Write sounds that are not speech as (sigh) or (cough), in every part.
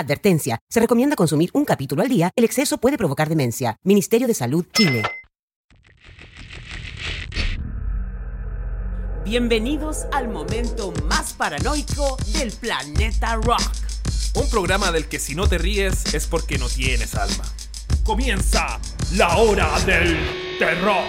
Advertencia. Se recomienda consumir un capítulo al día. El exceso puede provocar demencia. Ministerio de Salud Chile. Bienvenidos al momento más paranoico del planeta rock. Un programa del que si no te ríes es porque no tienes alma. Comienza la hora del terror.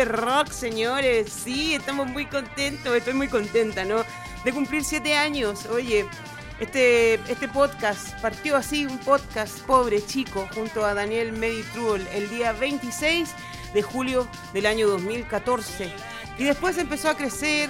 Años del Terrock, señores. Sí, estamos muy contentos, estoy muy contenta, ¿no? De cumplir siete años. Oye, este, este podcast partió así, un podcast pobre, chico, junto a Daniel Meditruol, el día 26 de julio del año 2014. Y después empezó a crecer,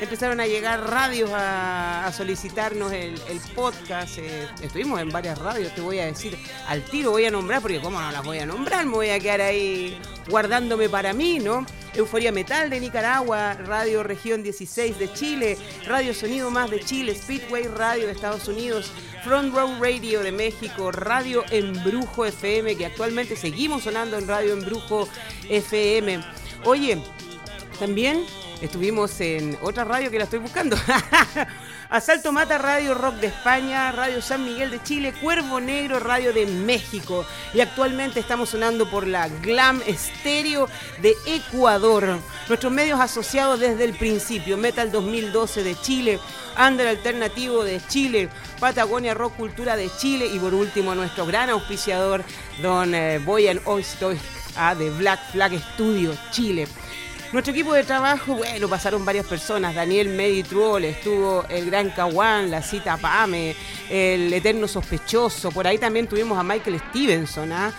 empezaron a llegar radios a, solicitarnos el, el podcast. eh, estuvimos en varias radios, te voy a decir, al tiro voy a nombrar, porque cómo no las voy a nombrar, me voy a quedar ahí guardándome para mí, ¿no? Euforia Metal de Nicaragua, Radio Región 16 de Chile, Radio Sonido Más de Chile, Speedway Radio de Estados Unidos, Front Row Radio de México, Radio Embrujo FM, que actualmente seguimos sonando en Radio Embrujo FM. Oye, también estuvimos en otra radio que la estoy buscando. (laughs) Asalto Mata Radio Rock de España, Radio San Miguel de Chile, Cuervo Negro Radio de México. Y actualmente estamos sonando por la Glam Stereo de Ecuador. Nuestros medios asociados desde el principio, Metal 2012 de Chile, Under Alternativo de Chile, Patagonia Rock Cultura de Chile y por último nuestro gran auspiciador, don eh, Boyan Oistoy de Black Flag Studio Chile. Nuestro equipo de trabajo, bueno, pasaron varias personas. Daniel Meditruol, estuvo el Gran Caguán, la Cita Pame, el Eterno Sospechoso. Por ahí también tuvimos a Michael Stevenson, ¿ah?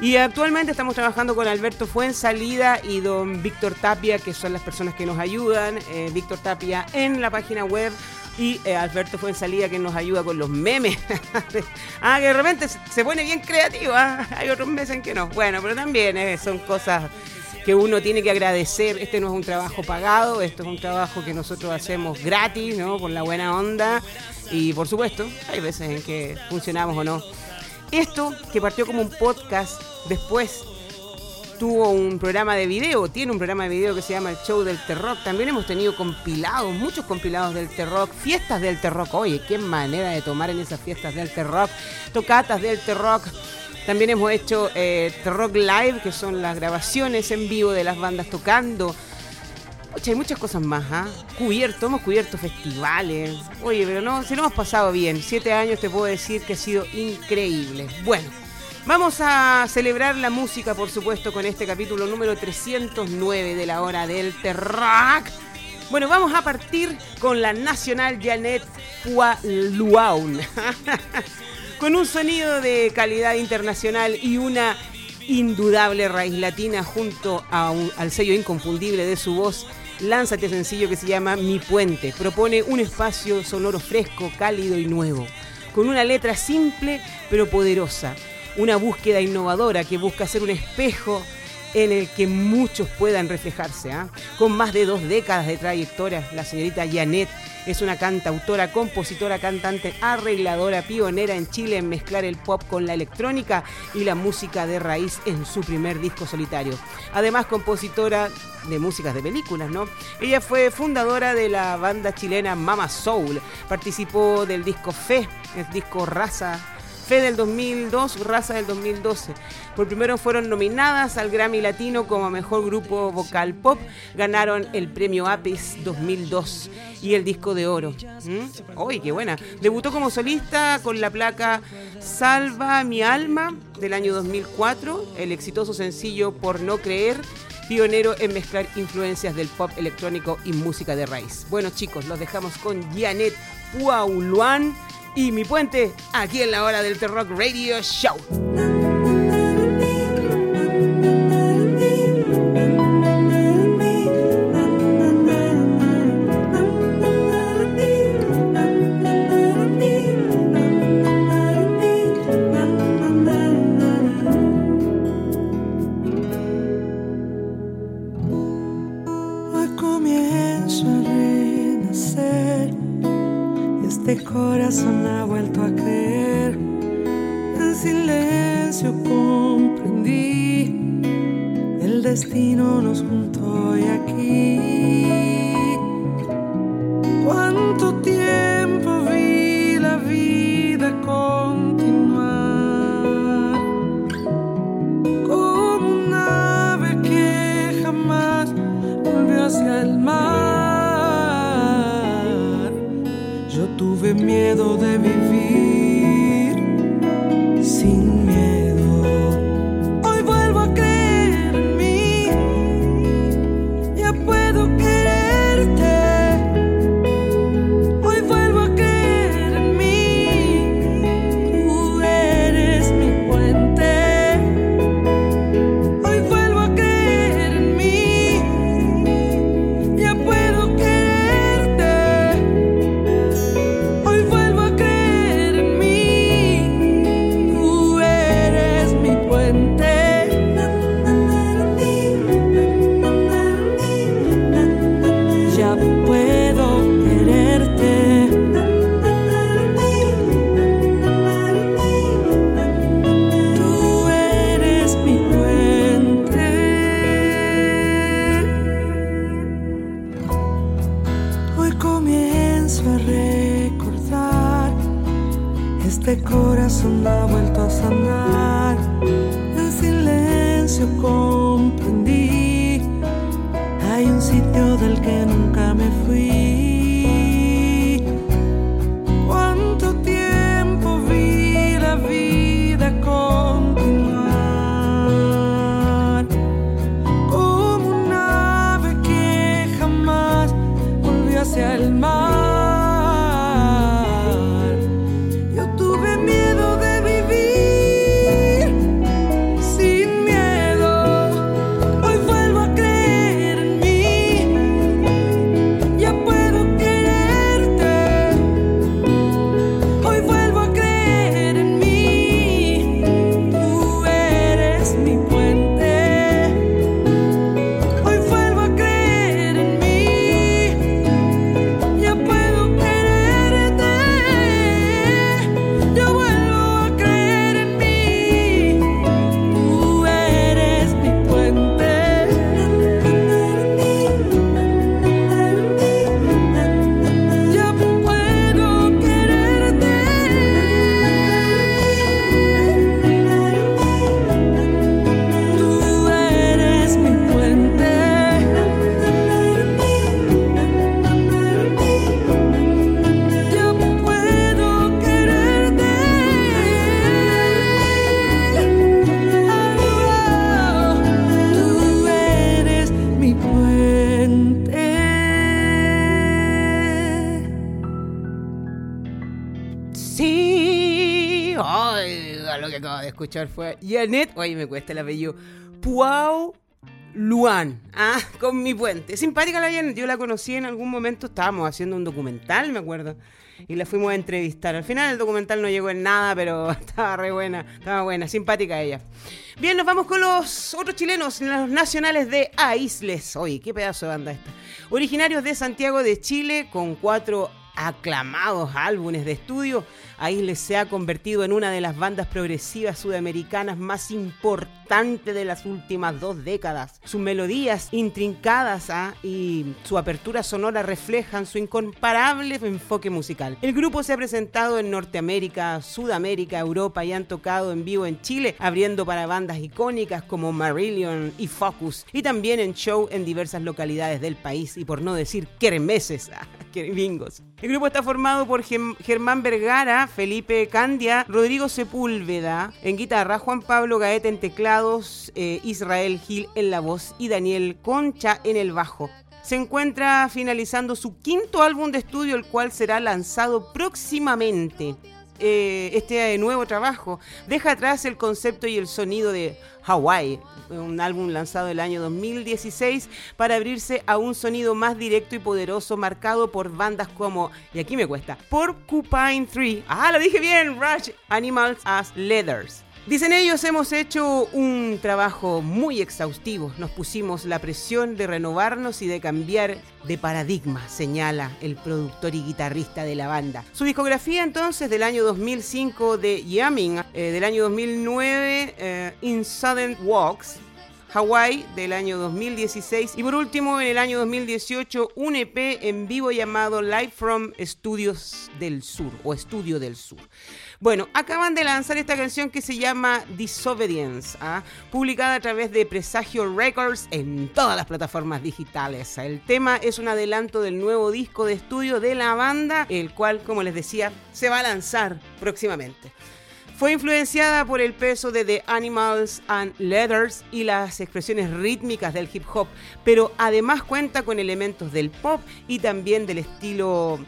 Y actualmente estamos trabajando con Alberto Fuensalida y don Víctor Tapia, que son las personas que nos ayudan. Eh, Víctor Tapia en la página web y eh, Alberto Fuensalida que nos ayuda con los memes. (laughs) ah, que de repente se- pone bien creativo. ¿ah? Hay otros meses en que no. Bueno, pero también eh, son cosas que uno tiene que agradecer. Este no es un trabajo pagado, esto es un trabajo que nosotros hacemos gratis, ¿no? Con la buena onda. Y por supuesto, hay veces en que funcionamos o no. Esto, que partió como un podcast, después tuvo un programa de video, tiene un programa de video que se llama El Show del Terrock. También hemos tenido compilados, muchos compilados del Terrock, fiestas del Terrock. Oye, qué manera de tomar en esas fiestas del Terrock, tocatas del Terrock. También hemos hecho eh, Terrock Live, que son las grabaciones en vivo de las bandas tocando. Pucha, hay muchas cosas más, ¿ah? Cubierto, hemos cubierto festivales. Oye, pero no, se lo hemos pasado bien. Siete años te puedo decir que ha sido increíble. Bueno, vamos a celebrar la música, por supuesto, con este capítulo número 309 de la hora del Terrac. Bueno, vamos a partir con la Nacional Janet Pualuaun. (laughs) con un sonido de calidad internacional y una indudable raíz latina junto al sello inconfundible de su voz. Lanza este sencillo que se llama Mi Puente. Propone un espacio sonoro fresco, cálido y nuevo, con una letra simple pero poderosa, una búsqueda innovadora que busca ser un espejo en el que muchos puedan reflejarse. ¿ah? Con más de dos décadas de trayectoria, la señorita Janet es una cantautora, compositora, cantante, arregladora, pionera en Chile en mezclar el pop con la electrónica y la música de raíz en su primer disco solitario. Además, compositora de músicas de películas, ¿no? Ella fue fundadora de la banda chilena Mama Soul, participó del disco Fe, el disco Raza Fe del 2002, Raza del 2012. Por primero fueron nominadas al Grammy Latino como Mejor Grupo Vocal Pop. Ganaron el premio APES 2002 y el disco de oro. ¿Mm? ¡Uy, qué buena! Debutó como solista con la placa Salva mi alma del año 2004, el exitoso sencillo Por no creer pionero en mezclar influencias del pop electrónico y música de raíz. Bueno chicos, los dejamos con Janet Puauluan y mi puente aquí en la hora del T-Rock Radio Show. Fue Janet, oye, me cuesta el apellido, Puau Luan, ah, (laughs) con mi puente. Simpática la Janet, yo la conocí en algún momento, estábamos haciendo un documental, me acuerdo, y la fuimos a entrevistar. Al final el documental no llegó en nada, (laughs) pero estaba re buena, estaba buena, simpática ella. Bien, nos vamos con los otros chilenos, los nacionales de Aisles. Oye, qué pedazo de banda esta. Originarios de Santiago de Chile, con cuatro aclamados álbumes de estudio, Aisles se ha convertido en una de las bandas progresivas sudamericanas más importantes de las últimas dos décadas. Sus melodías intrincadas y su apertura sonora reflejan su incomparable enfoque musical. El grupo se ha presentado en Norteamérica, Sudamérica, Europa y han tocado en vivo en Chile, abriendo para bandas icónicas como Marillion y Focus, y también en show en diversas localidades del país, y por no decir kermeses, (laughs) El grupo está formado por Germán Vergara, Felipe Candia, Rodrigo Sepúlveda en guitarra, Juan Pablo Gaeta en teclados, eh, Israel Gil en la voz y Daniel Concha en el bajo. Se encuentra finalizando su quinto álbum de estudio, el cual será lanzado próximamente. Eh, este nuevo trabajo deja atrás el concepto y el sonido de Hawaii, un álbum lanzado el año 2016 para abrirse a un sonido más directo y poderoso marcado por bandas como, y aquí me cuesta, Porcupine 3, ah, lo dije bien, Rush Animals as Leathers. Dicen ellos, hemos hecho un trabajo muy exhaustivo. Nos pusimos la presión de renovarnos y de cambiar de paradigma, señala el productor y guitarrista de la banda. Su discografía entonces del año 2005 de Yamming, eh, del año 2009 eh, In Sudden Walks, Hawaii del año 2016 y por último en el año 2018 un EP en vivo llamado Live from Studios del Sur o Estudio del Sur. Bueno, acaban de lanzar esta canción que se llama Disobedience, ¿ah? publicada a través de Presagio Records en todas las plataformas digitales. El tema es un adelanto del nuevo disco de estudio de la banda, el cual, como les decía, se va a lanzar próximamente. Fue influenciada por el peso de The Animals and Leathers y las expresiones rítmicas del hip hop, pero además cuenta con elementos del pop y también del estilo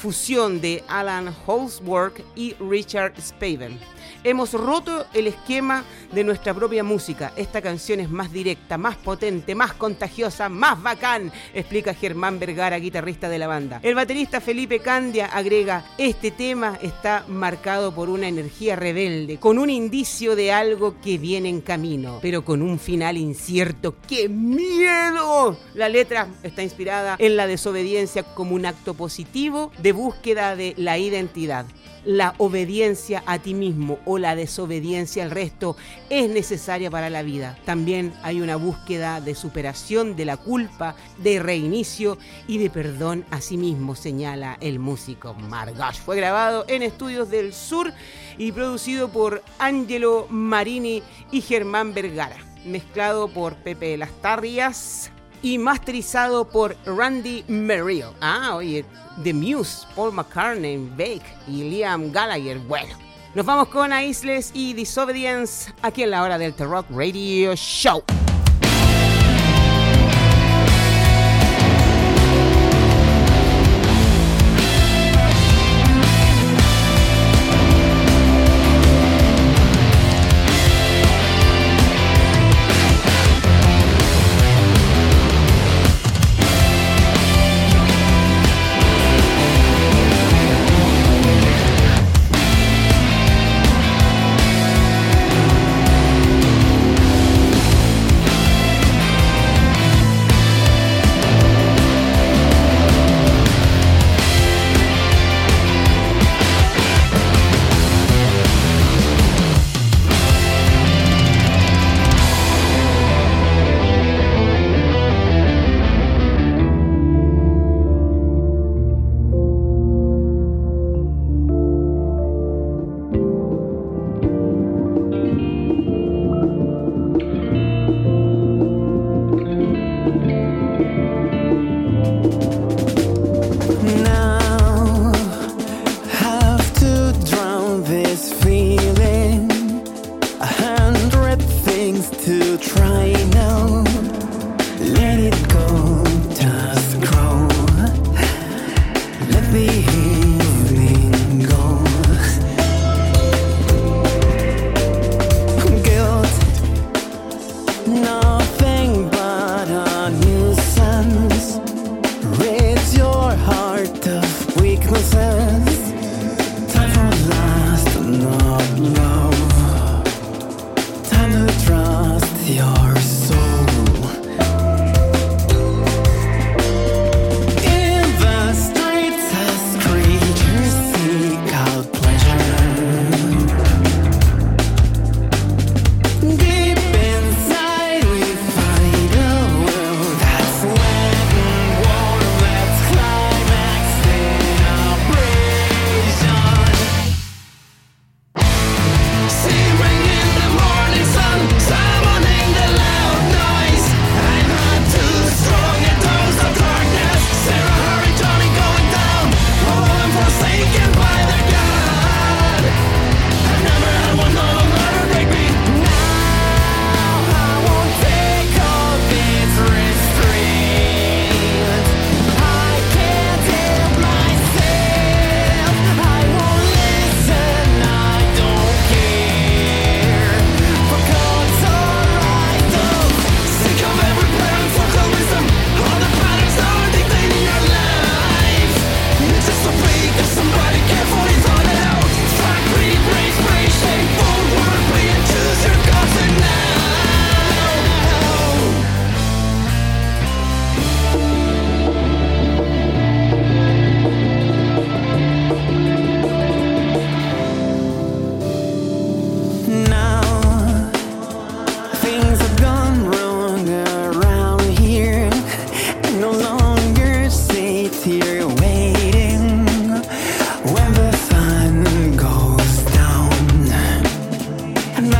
fusión de Alan Holsworth y Richard Spaven. Hemos roto el esquema de nuestra propia música. Esta canción es más directa, más potente, más contagiosa, más bacán, explica Germán Vergara, guitarrista de la banda. El baterista Felipe Candia agrega, este tema está marcado por una energía rebelde, con un indicio de algo que viene en camino, pero con un final incierto. ¡Qué miedo! La letra está inspirada en la desobediencia como un acto positivo de búsqueda de la identidad la obediencia a ti mismo o la desobediencia al resto es necesaria para la vida. También hay una búsqueda de superación de la culpa, de reinicio y de perdón a sí mismo, señala el músico Margash. Fue grabado en Estudios del Sur y producido por Angelo Marini y Germán Vergara. Mezclado por Pepe Las Tarrias y masterizado por Randy Merrill. Ah, oye, The Muse, Paul McCartney, Bake y Liam Gallagher. Bueno, nos vamos con Aisles y Disobedience aquí en la hora del Rock Radio Show.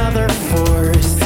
another force.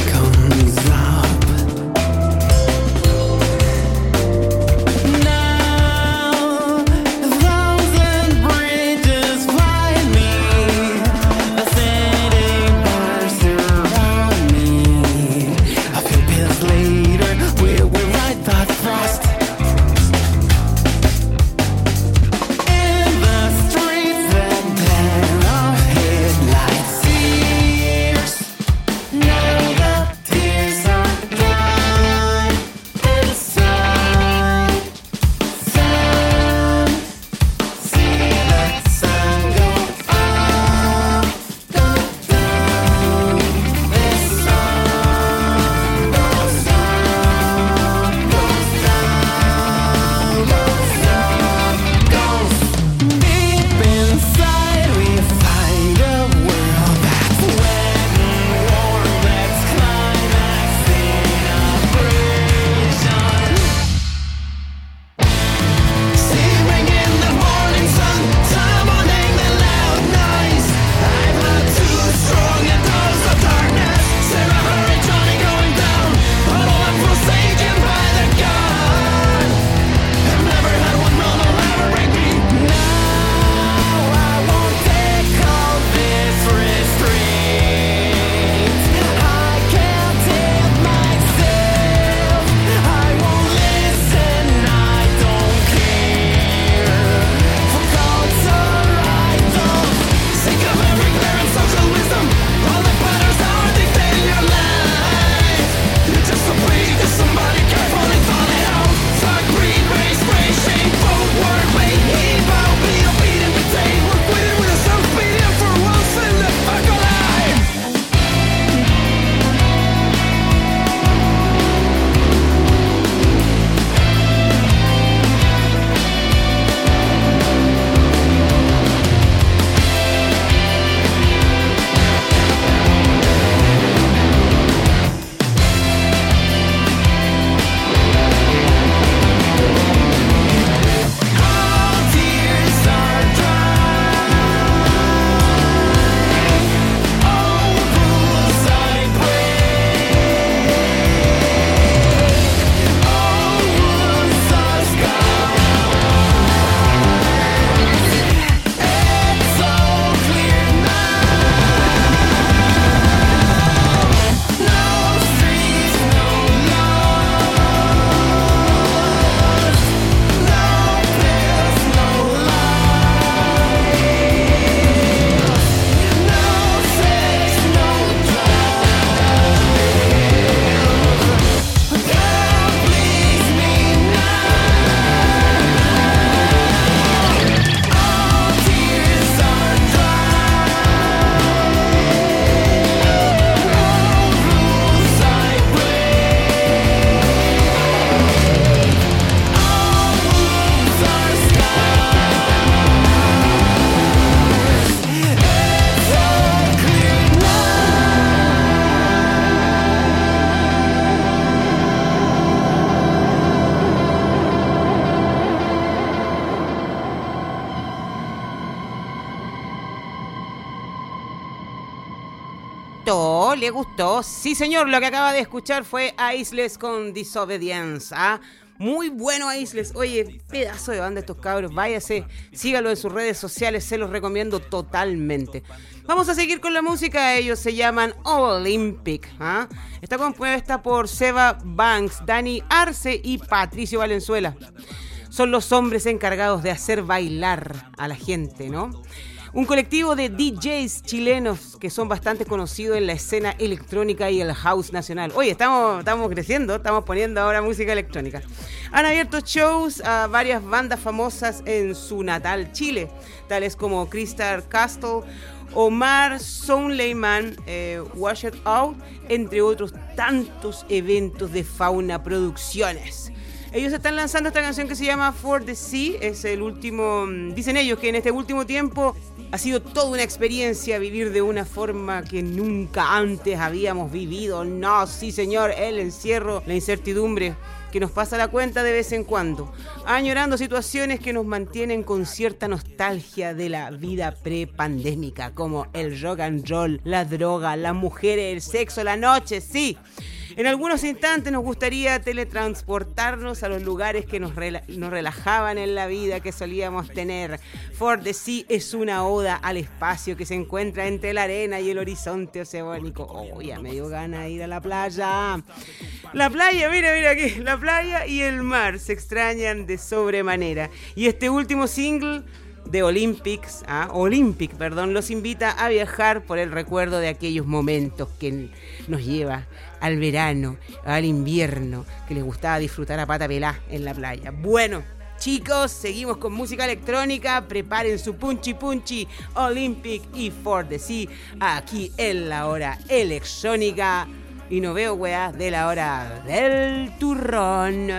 Sí, señor, lo que acaba de escuchar fue Aisles con Disobedience. ¿ah? Muy bueno Aisles. Oye, pedazo de banda estos cabros. Váyase, sígalo en sus redes sociales, se los recomiendo totalmente. Vamos a seguir con la música. Ellos se llaman Olympic. ¿ah? Está compuesta por Seba Banks, Dani Arce y Patricio Valenzuela. Son los hombres encargados de hacer bailar a la gente, ¿no? Un colectivo de DJs chilenos que son bastante conocidos en la escena electrónica y el house nacional. Oye, estamos, estamos creciendo, estamos poniendo ahora música electrónica. Han abierto shows a varias bandas famosas en su natal Chile, tales como Crystal Castle, Omar Soundlayman, eh, Wash It Out, entre otros tantos eventos de Fauna Producciones. Ellos están lanzando esta canción que se llama For the Sea. Es el último. Mm, dicen ellos que en este último tiempo ha sido toda una experiencia vivir de una forma que nunca antes habíamos vivido. No, sí, señor, el encierro, la incertidumbre que nos pasa la cuenta de vez en cuando, añorando situaciones que nos mantienen con cierta nostalgia de la vida pre-pandémica, como el rock and roll, la droga, las mujeres, el sexo, la noche, sí. En algunos instantes nos gustaría teletransportarnos a los lugares que nos, relajaban en la vida que solíamos tener. For the Sea es una oda al espacio que se encuentra entre la arena y el horizonte oceánico. Oh, ya me dio ganas ir a la playa. La playa, mira, mira aquí, la playa y el mar se extrañan de sobremanera. Y este último single de Olympics, ¿ah? Olympic, perdón, los invita a viajar por el recuerdo de aquellos momentos que nos lleva al verano, al invierno, que les gustaba disfrutar a pata pelá en la playa. Bueno, chicos, seguimos con música electrónica. Preparen su punchi punchi Olympic y For the Sea aquí en la hora electrónica. Y no veo weá de la hora del turrón.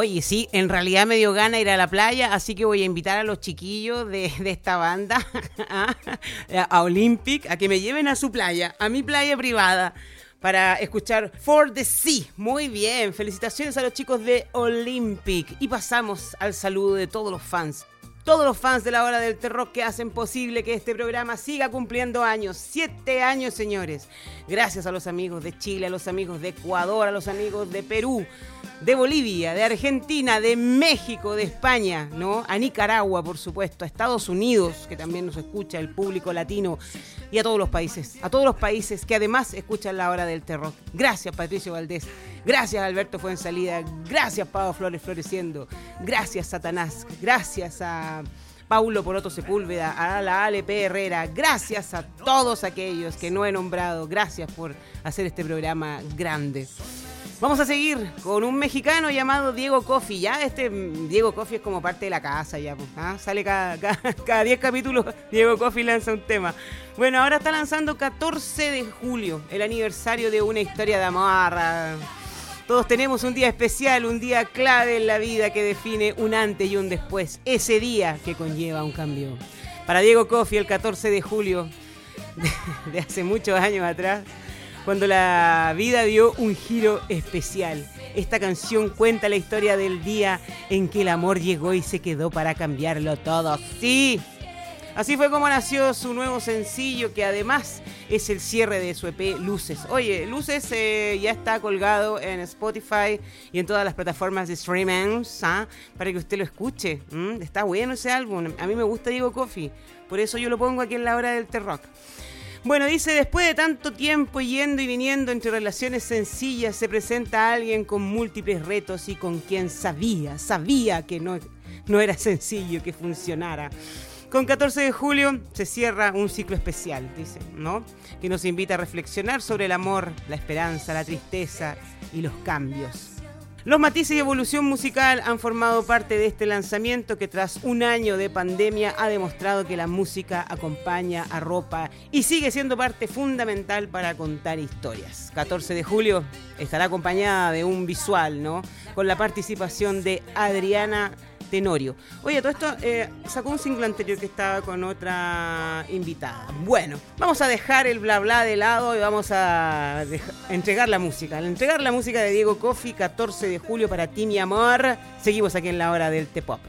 Oye, sí, en realidad me dio gana ir a la playa, así que voy a invitar a los chiquillos de, de esta banda (laughs) a, Olympic a que me lleven a su playa, a mi playa privada para escuchar For the Sea. Muy bien, felicitaciones a los chicos de Olympic. Y pasamos al saludo de todos los fans. Todos los fans de la hora del terror que hacen posible que este programa siga cumpliendo años. Siete años, señores. Gracias a los amigos de Chile, a los amigos de Ecuador, a los amigos de Perú, de Bolivia, de Argentina, de México, de España, ¿no? A Nicaragua, por supuesto, a Estados Unidos, que también nos escucha el público latino, y a todos los países, a todos los países que además escuchan la hora del terror. Gracias, Patricio Valdés. Gracias, Alberto Fuensalida. Gracias, Pablo Flores Floreciendo. Gracias, Satanás. Gracias a Paulo Poroto Sepúlveda, a la ALP Herrera. Gracias a todos aquellos que no he nombrado. Gracias por hacer este programa grande. Vamos a seguir con un mexicano llamado Diego Coffey. Ya este Diego Coffey es como parte de la casa ya. pues, ¿ah? Sale cada 10 (laughs) cada, capítulos, Diego Coffey lanza un tema. Bueno, ahora está lanzando 14 de julio, el aniversario de una historia de amor. Todos tenemos un día especial, un día clave en la vida que define un antes y un después. Ese día que conlleva un cambio. Para Diego Coffey, el 14 de julio (laughs) de hace muchos años atrás, cuando la vida dio un giro especial. Esta canción cuenta la historia del día en que el amor llegó y se quedó para cambiarlo todo. Sí. Así fue como nació su nuevo sencillo, que además es el cierre de su EP Luces. Oye, Luces eh, ya está colgado en Spotify y en todas las plataformas de streaming, ¿ah? para que usted lo escuche. Está bueno ese álbum. A mí me gusta Diego Coffee, por eso yo lo pongo aquí en la hora del T-Rock. Bueno, dice, después de tanto tiempo yendo y viniendo entre relaciones sencillas, se presenta alguien con múltiples retos y con quien sabía, sabía que no, no era sencillo que funcionara. Con 14 de julio se cierra un ciclo especial, dice, ¿no? Que nos invita a reflexionar sobre el amor, la esperanza, la tristeza y los cambios. Los matices y evolución musical han formado parte de este lanzamiento que tras un año de pandemia ha demostrado que la música acompaña, arropa y sigue siendo parte fundamental para contar historias. 14 de julio estará acompañada de un visual, ¿no? Con la participación de Adriana Tenorio. Oye, todo esto eh, sacó un single anterior que estaba con otra invitada. Bueno, vamos a dejar el bla bla de lado y vamos a entregar la música. Al entregar la música de Diego Coffey, 14 de julio para ti, mi amor. Seguimos aquí en la hora del T-Pop.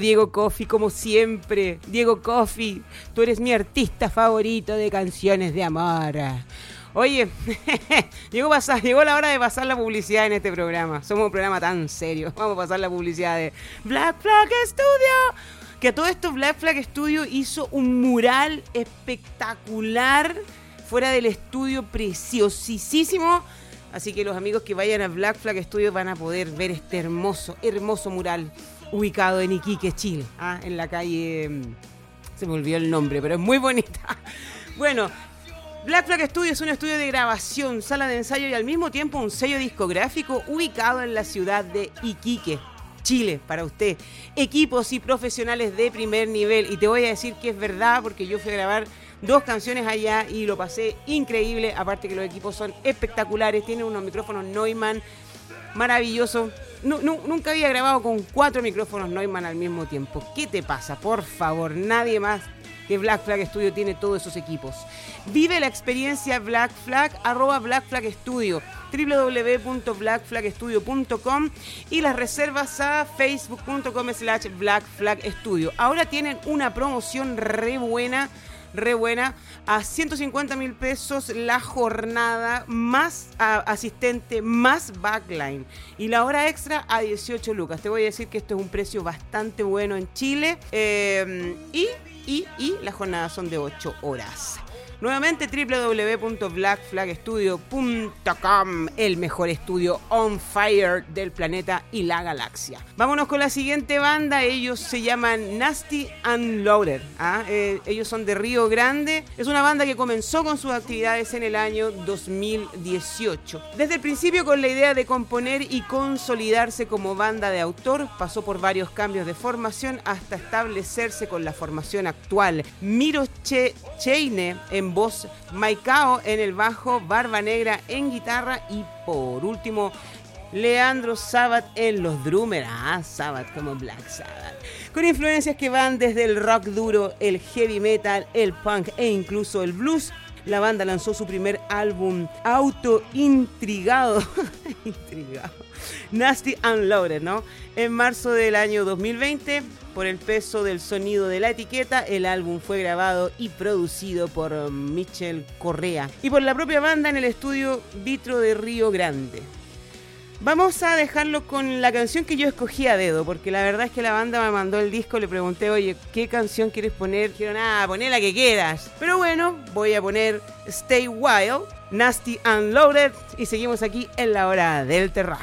Diego Coffee, como siempre. Diego Coffee, tú eres mi artista favorito de canciones de amor. Oye, (laughs) llegó, llegó la hora de pasar la publicidad en este programa. Somos un programa tan serio. (laughs) Vamos a pasar la publicidad de Black Flag Studio. Que todo esto Black Flag Studio hizo un mural espectacular fuera del estudio, preciosísimo. Así que los amigos que vayan a Black Flag Studio van a poder ver este hermoso, hermoso mural ubicado en Iquique, Chile, ¿ah? en la calle... mm, Se me olvidó el nombre, pero es muy bonita. (laughs) Bueno, Black Flag Studio es un estudio de grabación, sala de ensayo y al mismo tiempo un sello discográfico ubicado en la ciudad de Iquique, Chile, para usted. Equipos y profesionales de primer nivel. Y te voy a decir que es verdad porque yo fui a grabar dos canciones allá y lo pasé increíble. Aparte que los equipos son espectaculares, tienen unos micrófonos Neumann maravilloso. Nu- nu- nunca había grabado con cuatro micrófonos Neumann al mismo tiempo. ¿Qué te pasa? Por favor, nadie más que Black Flag Studio tiene todos esos equipos. Vive la experiencia Black Flag, arroba Black Flag Studio, www.blackflagstudio.com y las reservas a facebook.com slash Black Flag Studio. Ahora tienen una promoción re buena re buena, a 150 mil pesos la jornada, más asistente, más backline. Y la hora extra a 18 lucas. Te voy a decir que esto es un precio bastante bueno en Chile. Eh, y, y, y las jornadas son de 8 horas. Nuevamente www.blackflagstudio.com, el mejor estudio on fire del planeta y la galaxia. Vámonos con la siguiente banda, ellos se llaman Nasty Unloaded. ¿ah? Eh, ellos son de Río Grande, es una banda que comenzó con sus actividades en el año 2018. Desde el principio con la idea de componer y consolidarse como banda de autor, pasó por varios cambios de formación hasta establecerse con la formación actual. Miro Che Cheine en voz, Maicao en el bajo, Barba Negra en guitarra y por último Leandro Sabat en los drummers. Ah, Sabat como Black Sabbath. Con influencias que van desde el rock duro, el heavy metal, el punk e incluso el blues. La banda lanzó su primer álbum auto intrigado. (laughs) intrigado. Nasty Unloaded, ¿no? En marzo del año 2020, por el peso del sonido de la etiqueta, el álbum fue grabado y producido por Michel Correa y por la propia banda en el estudio Vitro de Río Grande. Vamos a dejarlo con la canción que yo escogí a dedo, porque la verdad es que la banda me mandó el disco, le pregunté, oye, ¿qué canción quieres poner? Dijeron, ah, poné la que quieras. Pero bueno, voy a poner Stay Wild, Nasty Unloaded, y seguimos aquí en la hora del terror.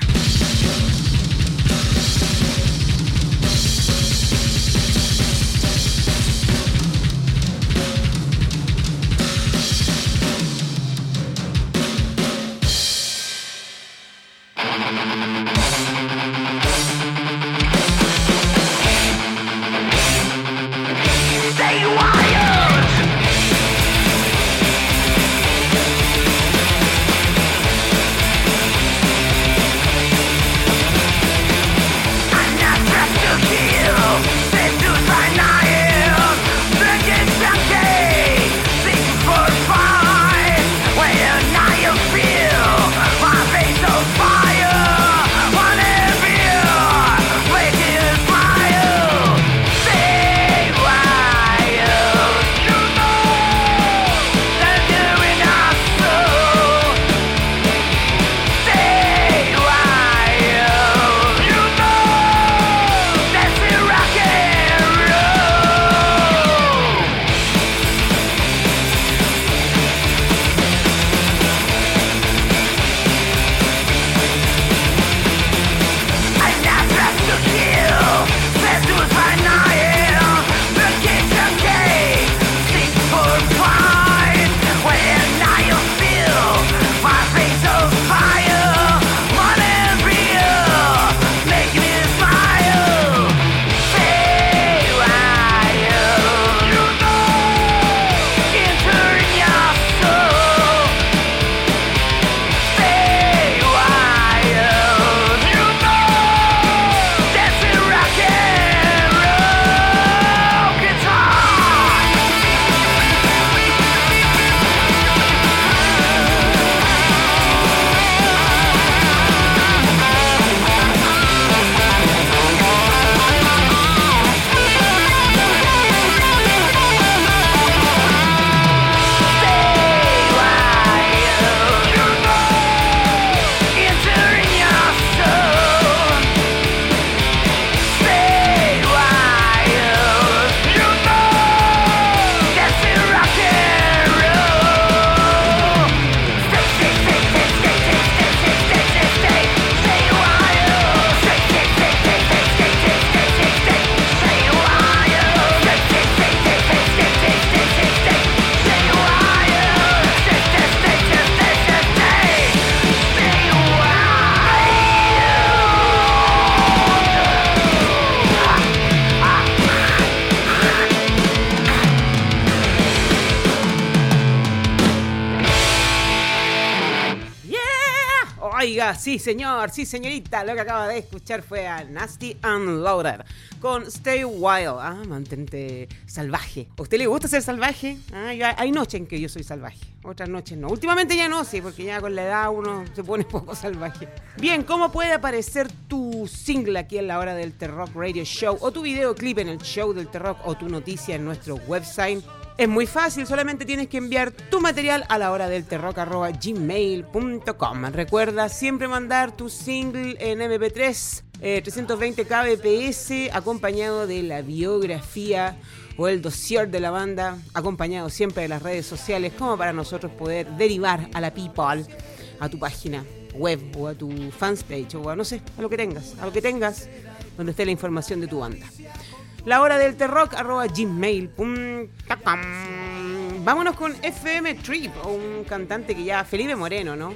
Sí señor, sí señorita, lo que acaba de escuchar fue a Nasty Unloaded con Stay Wild, ah, mantente salvaje. ¿A usted le gusta ser salvaje? Ah, hay noches en que yo soy salvaje, otras noches no. Últimamente ya no, sí, porque ya con la edad uno se pone (laughs) poco salvaje. Bien, ¿cómo puede aparecer tu single aquí en la hora del Terrock Radio Show o tu videoclip en el show del Terrock o tu noticia en nuestro website? Es muy fácil, solamente tienes que enviar tu material a la hora del terroc.gmail.com. Recuerda siempre mandar tu single en MP3 320 kbps acompañado de la biografía o el dossier de la banda, acompañado siempre de las redes sociales, como para nosotros poder derivar a la people, a tu página web o a tu fanspage o a no sé, a lo que tengas, a lo que tengas donde esté la información de tu banda la hora del terrock arroba gmail.com. Vámonos con FM Trip, un cantante que ya, Felipe Moreno, ¿no?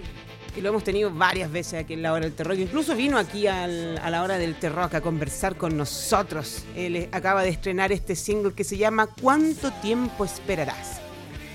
Que lo hemos tenido varias veces aquí en la hora del terrock. Incluso vino aquí a la hora del terrock a conversar con nosotros. Él acaba de estrenar este single que se llama ¿Cuánto tiempo esperarás?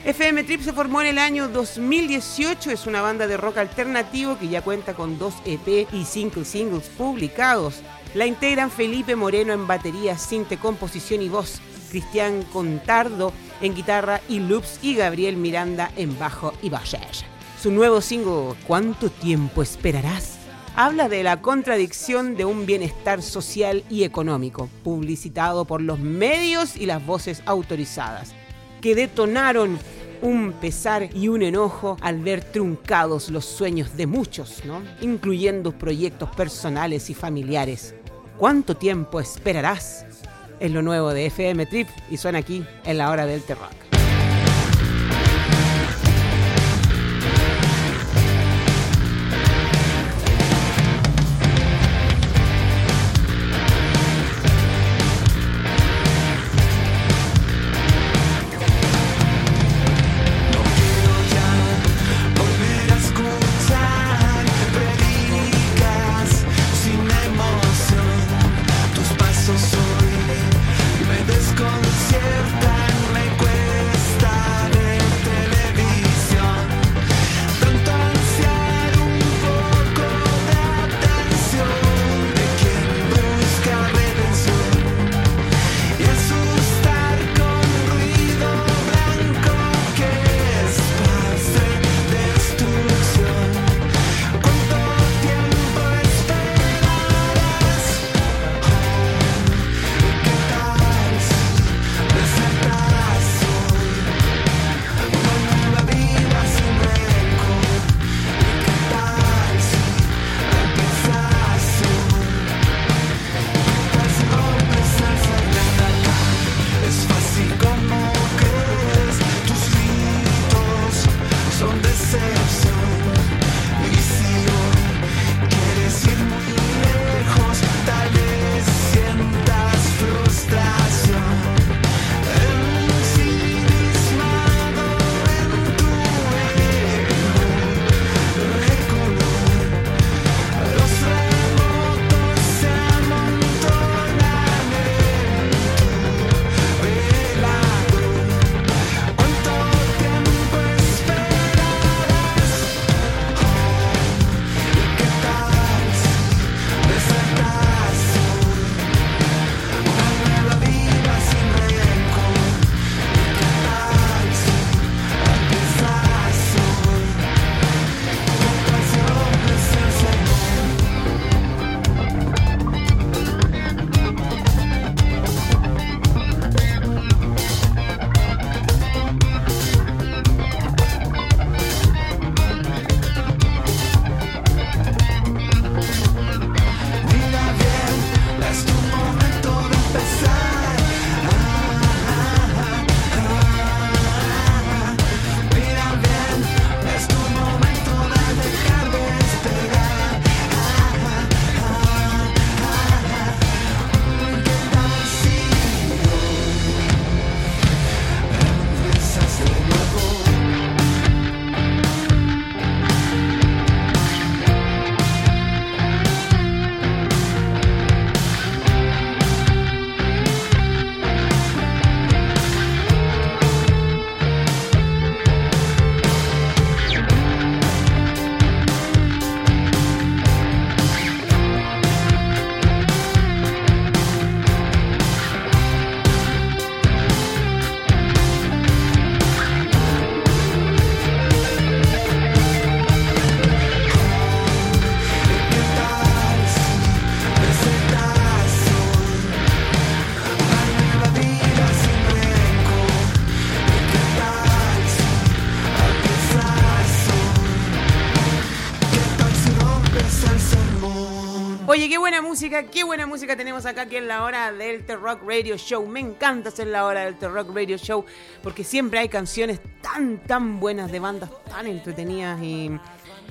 FM Trip se formó en el año 2018, es una banda de rock alternativo que ya cuenta con dos EP y cinco singles publicados. La integran Felipe Moreno en batería, cinte, composición y voz, Cristian Contardo en guitarra y loops y Gabriel Miranda en bajo y voces. Su nuevo single, ¿Cuánto tiempo esperarás? Habla de la contradicción de un bienestar social y económico, publicitado por los medios y las voces autorizadas, que detonaron un pesar y un enojo al ver truncados los sueños de muchos, ¿no? incluyendo proyectos personales y familiares. ¿Cuánto tiempo esperarás? Es lo nuevo de FM Trip y suena aquí en la hora del terror. Música, qué buena música tenemos acá aquí en la hora del T-Rock Radio Show. Me encanta hacer la hora del T-Rock Radio Show porque siempre hay canciones tan, tan buenas de bandas tan entretenidas y,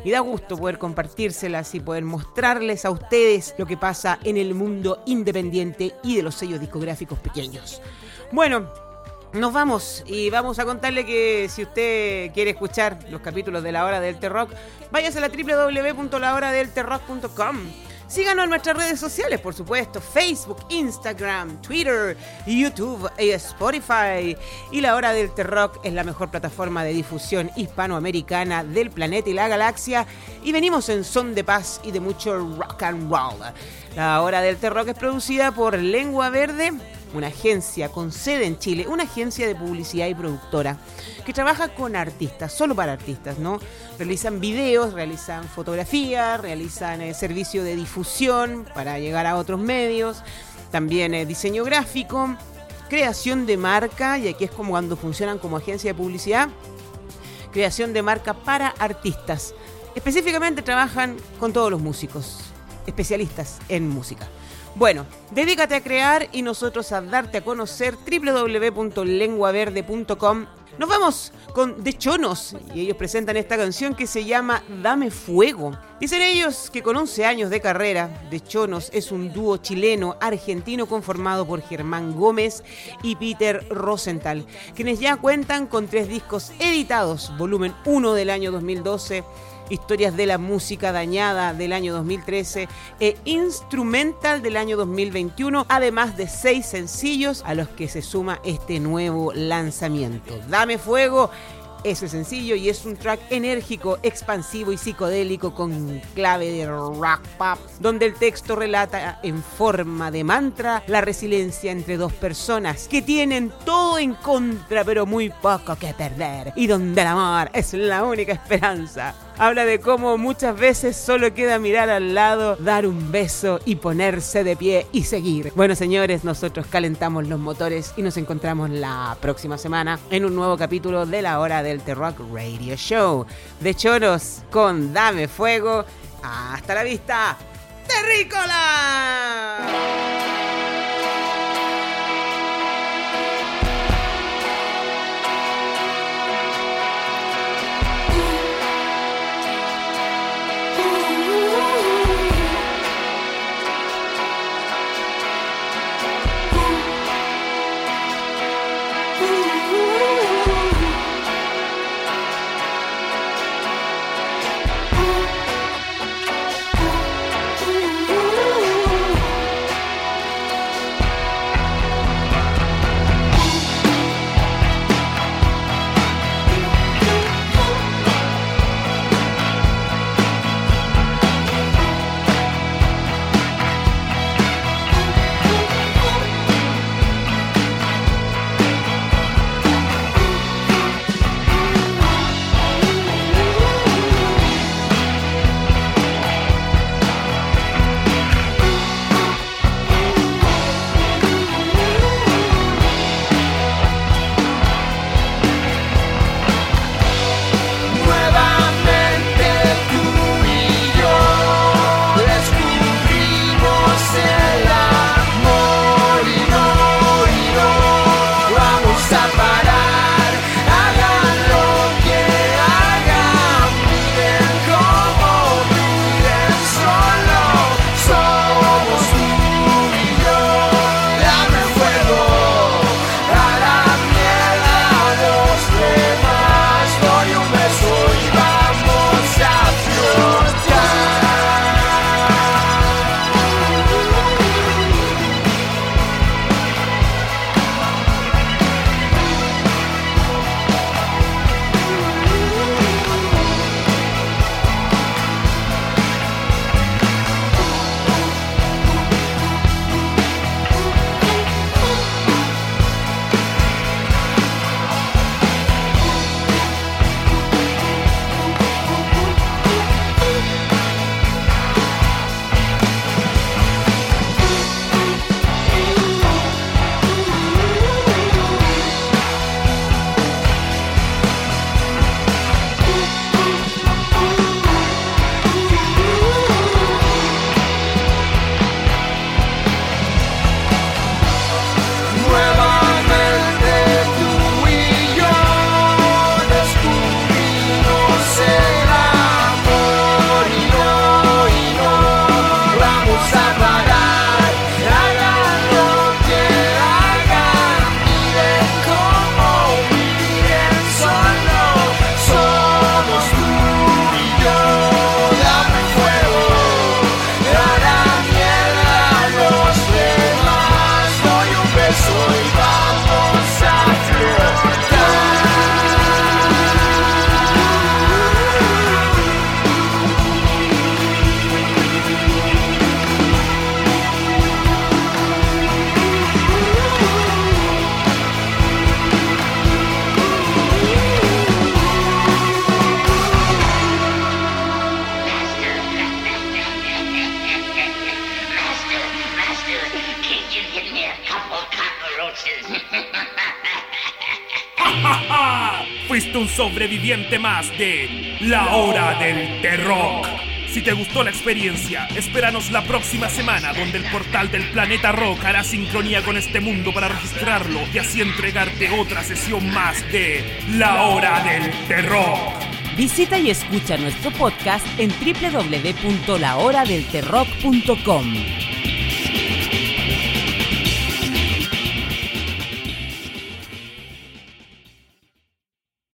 da gusto poder compartírselas y poder mostrarles a ustedes lo que pasa en el mundo independiente y de los sellos discográficos pequeños. Bueno, nos vamos y vamos a contarle que si usted quiere escuchar los capítulos de la hora del T-Rock, váyase a la www.lahoradelterrock.com. Síganos en nuestras redes sociales, por supuesto, Facebook, Instagram, Twitter, YouTube y Spotify. Y La Hora del T-Rock es la mejor plataforma de difusión hispanoamericana del planeta y la galaxia. Y venimos en son de paz y de mucho rock and roll. La Hora del T-Rock es producida por Lengua Verde una agencia con sede en Chile, una agencia de publicidad y productora que trabaja con artistas, solo para artistas, ¿no? Realizan videos, realizan fotografías, realizan eh, servicio de difusión para llegar a otros medios, también eh, diseño gráfico, creación de marca, y aquí es como cuando funcionan como agencia de publicidad, creación de marca para artistas. Específicamente trabajan con todos los músicos, especialistas en música. Bueno, dedícate a crear y nosotros a darte a conocer www.lenguaverde.com. Nos vamos con De Chonos y ellos presentan esta canción que se llama Dame Fuego. Dicen ellos que con 11 años de carrera, De Chonos es un dúo chileno-argentino conformado por Germán Gómez y Peter Rosenthal, quienes ya cuentan con tres discos editados, volumen 1 del año 2012 Historias de la Música Dañada del año 2013 e Instrumental del año 2021, además de seis sencillos a los que se suma este nuevo lanzamiento. Dame Fuego es el sencillo y es un track enérgico, expansivo y psicodélico con clave de rock pop, donde el texto relata en forma de mantra la resiliencia entre dos personas que tienen todo en contra pero muy poco que perder y donde el amor es la única esperanza. Habla de cómo muchas veces solo queda mirar al lado, dar un beso y ponerse de pie y seguir. Bueno, señores, nosotros calentamos los motores y nos encontramos la próxima semana en un nuevo capítulo de la hora del T-Rock Radio Show. De choros con Dame Fuego. Hasta la vista. ¡Terrícola! Más de La Hora del Terror. Si te gustó la experiencia, espéranos la próxima semana donde el portal del planeta Rock hará sincronía con este mundo para registrarlo y así entregarte otra sesión más de La Hora del Terror. Visita y escucha nuestro podcast en www.lahoradelterrock.com.